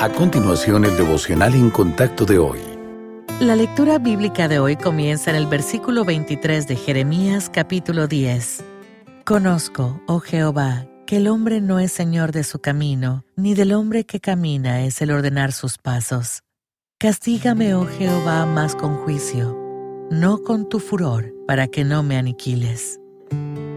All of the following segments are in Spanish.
A continuación, el devocional en contacto de hoy. La lectura bíblica de hoy comienza en el versículo 23 de Jeremías capítulo 10. Conozco, oh Jehová, que el hombre no es señor de su camino, ni del hombre que camina es el ordenar sus pasos. Castígame, oh Jehová, más con juicio, no con tu furor, para que no me aniquiles.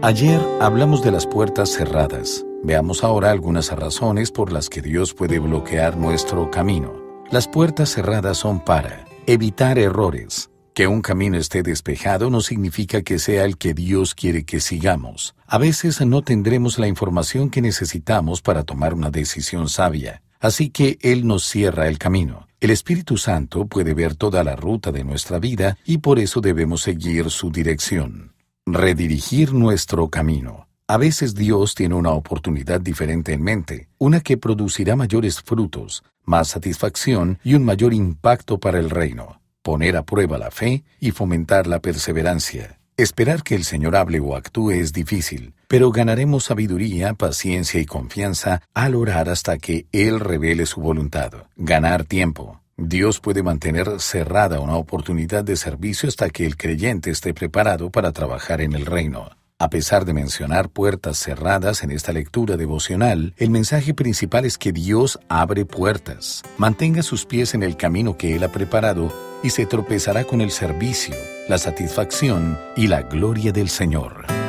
Ayer hablamos de las puertas cerradas. Veamos ahora algunas razones por las que Dios puede bloquear nuestro camino. Las puertas cerradas son para evitar errores. Que un camino esté despejado no significa que sea el que Dios quiere que sigamos. A veces no tendremos la información que necesitamos para tomar una decisión sabia. Así que Él nos cierra el camino. El Espíritu Santo puede ver toda la ruta de nuestra vida y por eso debemos seguir su dirección. Redirigir nuestro camino. A veces Dios tiene una oportunidad diferente en mente, una que producirá mayores frutos, más satisfacción y un mayor impacto para el reino. Poner a prueba la fe y fomentar la perseverancia. Esperar que el Señor hable o actúe es difícil, pero ganaremos sabiduría, paciencia y confianza al orar hasta que Él revele su voluntad. Ganar tiempo. Dios puede mantener cerrada una oportunidad de servicio hasta que el creyente esté preparado para trabajar en el reino. A pesar de mencionar puertas cerradas en esta lectura devocional, el mensaje principal es que Dios abre puertas. Mantenga sus pies en el camino que Él ha preparado y se tropezará con el servicio, la satisfacción y la gloria del Señor.